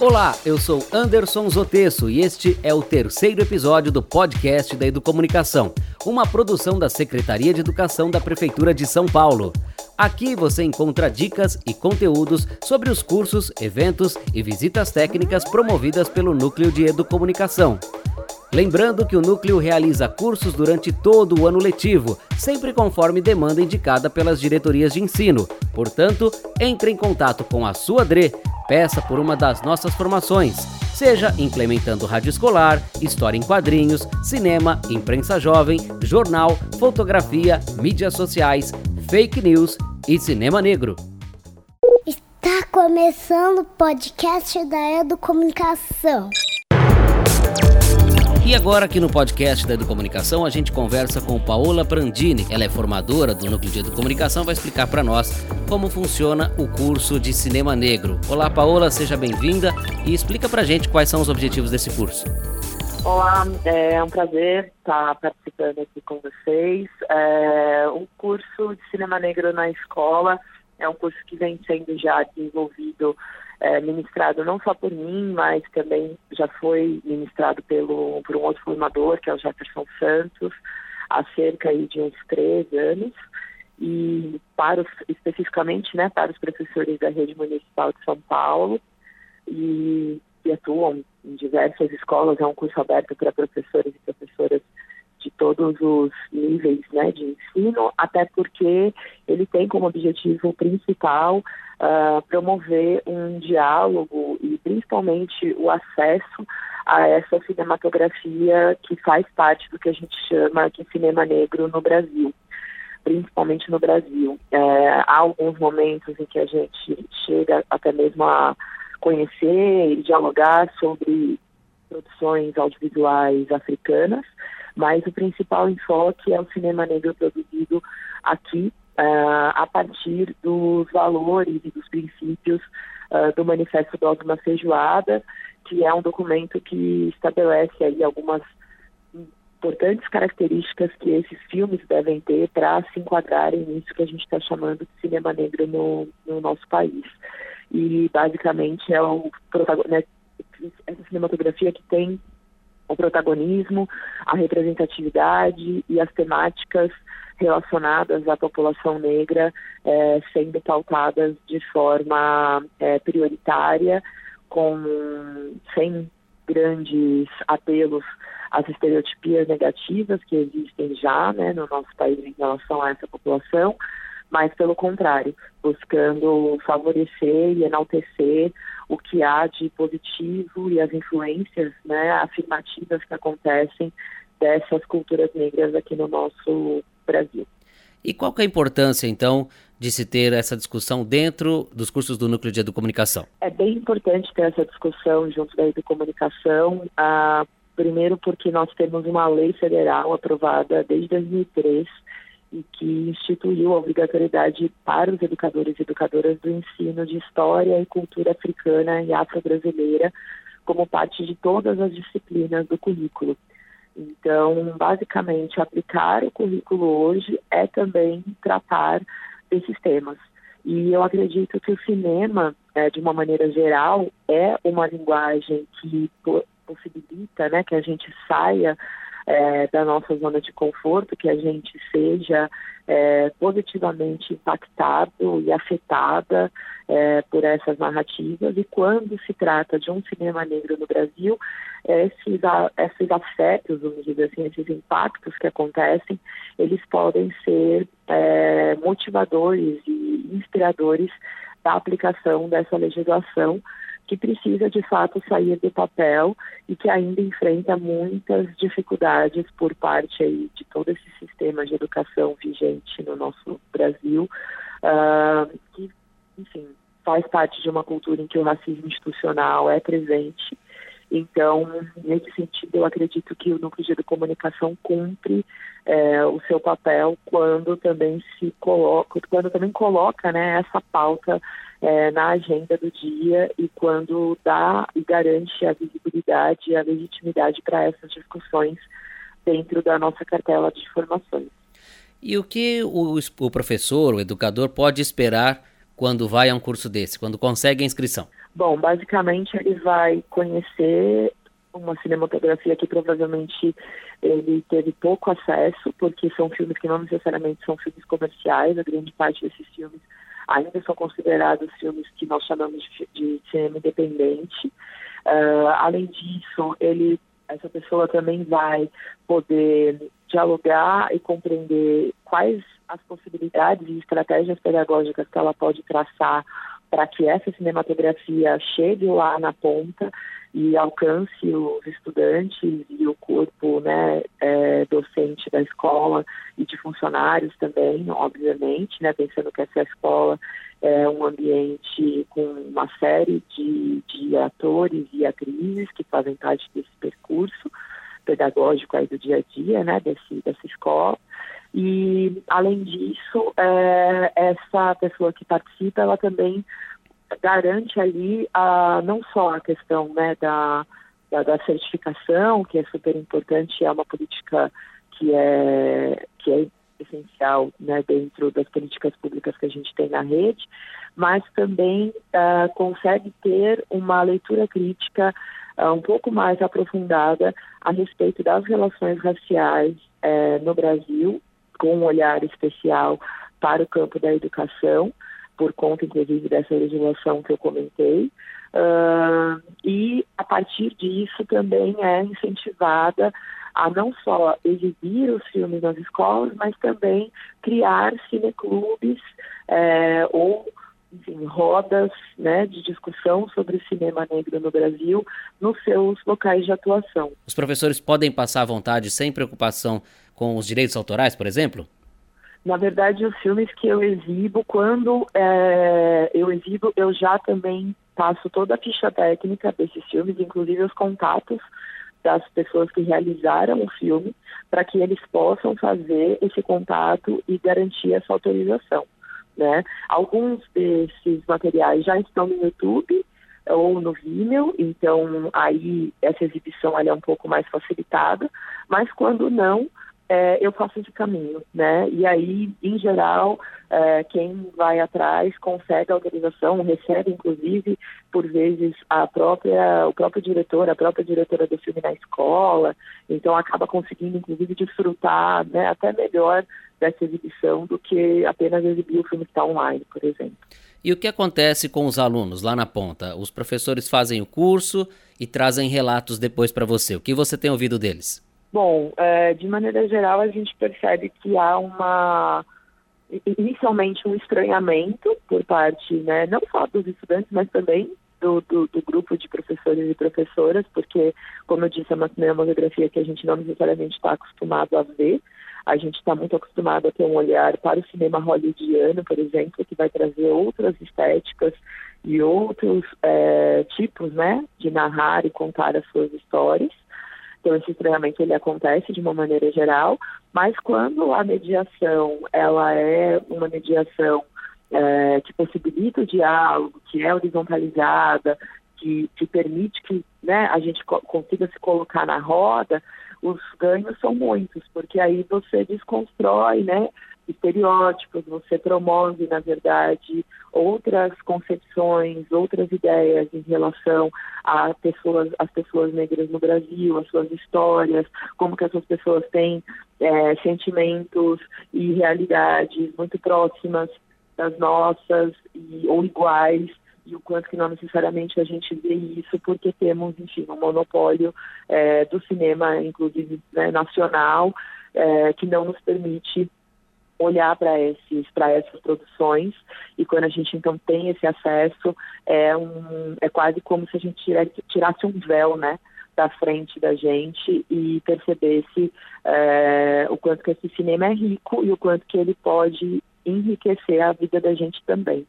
Olá, eu sou Anderson Zotesso e este é o terceiro episódio do podcast da Educomunicação, uma produção da Secretaria de Educação da Prefeitura de São Paulo. Aqui você encontra dicas e conteúdos sobre os cursos, eventos e visitas técnicas promovidas pelo Núcleo de Educomunicação. Lembrando que o núcleo realiza cursos durante todo o ano letivo, sempre conforme demanda indicada pelas diretorias de ensino. Portanto, entre em contato com a sua DRE, peça por uma das nossas formações, seja implementando rádio escolar, história em quadrinhos, cinema, imprensa jovem, jornal, fotografia, mídias sociais, fake news e cinema negro. Está começando o podcast da Educomunicação. E agora aqui no podcast da Educomunicação a gente conversa com Paola Prandini. Ela é formadora do Núcleo de Educomunicação, vai explicar para nós como funciona o curso de Cinema Negro. Olá Paola, seja bem-vinda e explica para a gente quais são os objetivos desse curso. Olá, é um prazer estar participando aqui com vocês. É, o curso de Cinema Negro na escola é um curso que vem sendo já desenvolvido é, ministrado não só por mim, mas também já foi ministrado pelo, por um outro formador, que é o Jefferson Santos, há cerca de uns três anos. E para os, especificamente né, para os professores da rede municipal de São Paulo, e, e atuam em diversas escolas, é um curso aberto para professores e professoras de todos os níveis né, de ensino, até porque ele tem como objetivo principal uh, promover um diálogo e principalmente o acesso a essa cinematografia que faz parte do que a gente chama de cinema negro no Brasil, principalmente no Brasil. É, há alguns momentos em que a gente chega até mesmo a conhecer e dialogar sobre produções audiovisuais africanas, mas o principal enfoque é o cinema negro produzido aqui uh, a partir dos valores e dos princípios uh, do Manifesto Dogma Feijoada, que é um documento que estabelece aí algumas importantes características que esses filmes devem ter para se enquadrarem nisso que a gente está chamando de cinema negro no, no nosso país. E basicamente é o protagonista, né, essa cinematografia que tem o protagonismo, a representatividade e as temáticas relacionadas à população negra é, sendo pautadas de forma é, prioritária, com sem grandes apelos às estereotipias negativas que existem já né, no nosso país em relação a essa população, mas pelo contrário, buscando favorecer e enaltecer o que há de positivo e as influências né, afirmativas que acontecem dessas culturas negras aqui no nosso Brasil. E qual é a importância, então, de se ter essa discussão dentro dos cursos do Núcleo de Educomunicação? É bem importante ter essa discussão junto da Educomunicação, ah, primeiro porque nós temos uma lei federal aprovada desde 2003 e que instituiu a obrigatoriedade para os educadores e educadoras do ensino de história e cultura africana e afro-brasileira como parte de todas as disciplinas do currículo. Então, basicamente, aplicar o currículo hoje é também tratar desses temas. E eu acredito que o cinema, é, de uma maneira geral, é uma linguagem que possibilita né, que a gente saia é, da nossa zona de conforto, que a gente seja é, positivamente impactado e afetada é, por essas narrativas. E quando se trata de um cinema negro no Brasil, esses, esses afetos, vamos dizer assim, esses impactos que acontecem, eles podem ser é, motivadores e inspiradores da aplicação dessa legislação que precisa de fato sair do papel e que ainda enfrenta muitas dificuldades por parte aí de todo esse sistema de educação vigente no nosso Brasil, uh, que, enfim, faz parte de uma cultura em que o racismo institucional é presente. Então, nesse sentido, eu acredito que o núcleo de comunicação cumpre é, o seu papel quando também se coloca, quando também coloca né, essa pauta é, na agenda do dia e quando dá e garante a visibilidade e a legitimidade para essas discussões dentro da nossa cartela de informações. E o que o, o professor, o educador, pode esperar quando vai a um curso desse, quando consegue a inscrição? Bom, basicamente ele vai conhecer uma cinematografia que provavelmente ele teve pouco acesso, porque são filmes que não necessariamente são filmes comerciais, a grande parte desses filmes ainda são considerados filmes que nós chamamos de, de cinema independente. Uh, além disso, ele, essa pessoa também vai poder dialogar e compreender quais as possibilidades e estratégias pedagógicas que ela pode traçar para que essa cinematografia chegue lá na ponta e alcance os estudantes e o corpo né, é, docente da escola e de funcionários também, obviamente, né, pensando que essa escola é um ambiente com uma série de, de atores e atrizes que fazem parte desse percurso pedagógico aí do dia a dia, né, desse, dessa escola. E, além disso, é, essa pessoa que participa, ela também garante ali a, não só a questão né, da, da, da, certificação, que é super importante, é uma política que é, que é essencial né, dentro das políticas públicas que a gente tem na rede, mas também uh, consegue ter uma leitura crítica uh, um pouco mais aprofundada a respeito das relações raciais uh, no Brasil, com um olhar especial para o campo da educação por conta, inclusive, dessa legislação que eu comentei. Uh, e, a partir disso, também é incentivada a não só exibir os filmes nas escolas, mas também criar cineclubes é, ou enfim, rodas né, de discussão sobre cinema negro no Brasil nos seus locais de atuação. Os professores podem passar à vontade sem preocupação com os direitos autorais, por exemplo? Na verdade, os filmes que eu exibo, quando é, eu exibo, eu já também passo toda a ficha técnica desses filmes, inclusive os contatos das pessoas que realizaram o filme, para que eles possam fazer esse contato e garantir essa autorização. Né? Alguns desses materiais já estão no YouTube ou no Vimeo, então aí essa exibição é um pouco mais facilitada, mas quando não, é, eu faço esse caminho, né? E aí, em geral, é, quem vai atrás consegue a autorização, recebe, inclusive, por vezes, a própria, o próprio diretor, a própria diretora do filme na escola, então acaba conseguindo, inclusive, desfrutar né, até melhor dessa exibição do que apenas exibir o filme que está online, por exemplo. E o que acontece com os alunos lá na ponta? Os professores fazem o curso e trazem relatos depois para você. O que você tem ouvido deles? Bom, é, de maneira geral, a gente percebe que há uma inicialmente um estranhamento por parte, né, não só dos estudantes, mas também do, do, do, grupo de professores e professoras, porque, como eu disse, é uma cinematografia que a gente não necessariamente está acostumado a ver. A gente está muito acostumado a ter um olhar para o cinema hollywoodiano, por exemplo, que vai trazer outras estéticas e outros é, tipos, né, de narrar e contar as suas histórias. Então, esse treinamento ele acontece de uma maneira geral, mas quando a mediação ela é uma mediação é, que possibilita o diálogo, que é horizontalizada, que, que permite que né, a gente co consiga se colocar na roda, os ganhos são muitos, porque aí você desconstrói, né, estereótipos, você promove, na verdade, outras concepções, outras ideias em relação a pessoas, as pessoas negras no Brasil, as suas histórias, como que essas pessoas têm é, sentimentos e realidades muito próximas das nossas e, ou iguais e o quanto que não necessariamente a gente vê isso porque temos, enfim, um monopólio é, do cinema, inclusive né, nacional, é, que não nos permite olhar para esses para essas produções e quando a gente então tem esse acesso é um é quase como se a gente tirasse, tirasse um véu né da frente da gente e percebesse é, o quanto que esse cinema é rico e o quanto que ele pode enriquecer a vida da gente também.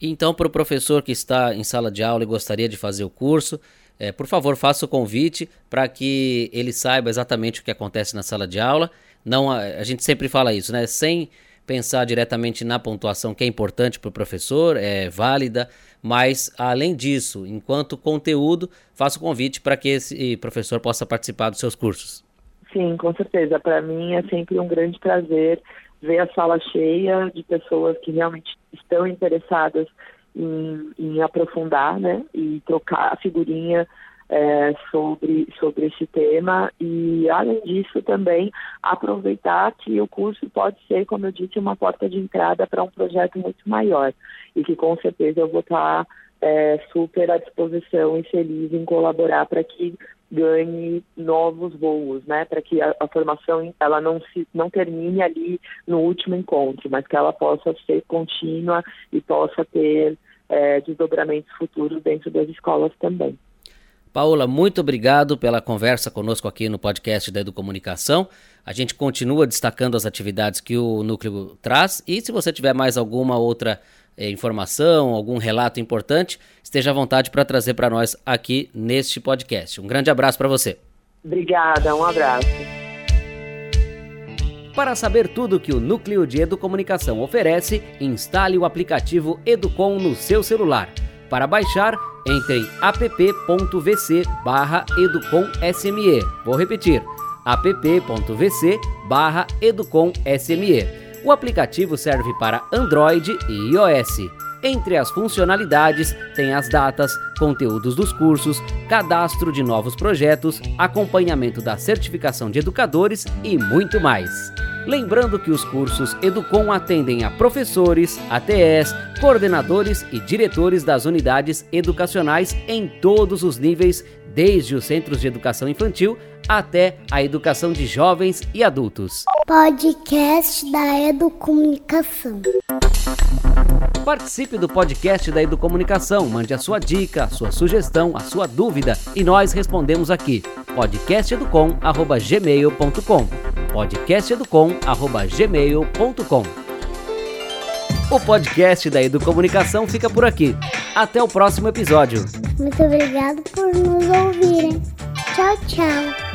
Então, para o professor que está em sala de aula e gostaria de fazer o curso, é, por favor, faça o convite para que ele saiba exatamente o que acontece na sala de aula. Não, a, a gente sempre fala isso, né? Sem pensar diretamente na pontuação que é importante para o professor, é válida, mas além disso, enquanto conteúdo, faça o convite para que esse professor possa participar dos seus cursos. Sim, com certeza. Para mim é sempre um grande prazer ver a sala cheia de pessoas que realmente estão interessadas em, em aprofundar, né, e trocar a figurinha é, sobre, sobre esse tema. E, além disso, também aproveitar que o curso pode ser, como eu disse, uma porta de entrada para um projeto muito maior. E que, com certeza, eu vou estar é, super à disposição e feliz em colaborar para que ganhe novos voos, né, para que a, a, formação ela não se não termine ali no último encontro, mas que ela possa ser contínua e possa ter é, desdobramentos futuros dentro das escolas também. Paula, muito obrigado pela conversa conosco aqui no podcast da Educomunicação. A gente continua destacando as atividades que o núcleo traz e se você tiver mais alguma outra eh, informação, algum relato importante, esteja à vontade para trazer para nós aqui neste podcast. Um grande abraço para você. Obrigada, um abraço. Para saber tudo que o Núcleo de Educomunicação oferece, instale o aplicativo Educom no seu celular. Para baixar, entre em app.vc barra educomsme. Vou repetir, app.vc barra educomsme. O aplicativo serve para Android e iOS. Entre as funcionalidades tem as datas, conteúdos dos cursos, cadastro de novos projetos, acompanhamento da certificação de educadores e muito mais. Lembrando que os cursos Educom atendem a professores, ATS, coordenadores e diretores das unidades educacionais em todos os níveis, desde os centros de educação infantil até a educação de jovens e adultos. Podcast da Educomunicação. Participe do podcast da Educomunicação, mande a sua dica, a sua sugestão, a sua dúvida e nós respondemos aqui. podcasteducom@gmail.com podcasteducom@gmail.com. O podcast da Educomunicação fica por aqui. Até o próximo episódio. Muito obrigado por nos ouvirem. Tchau, tchau.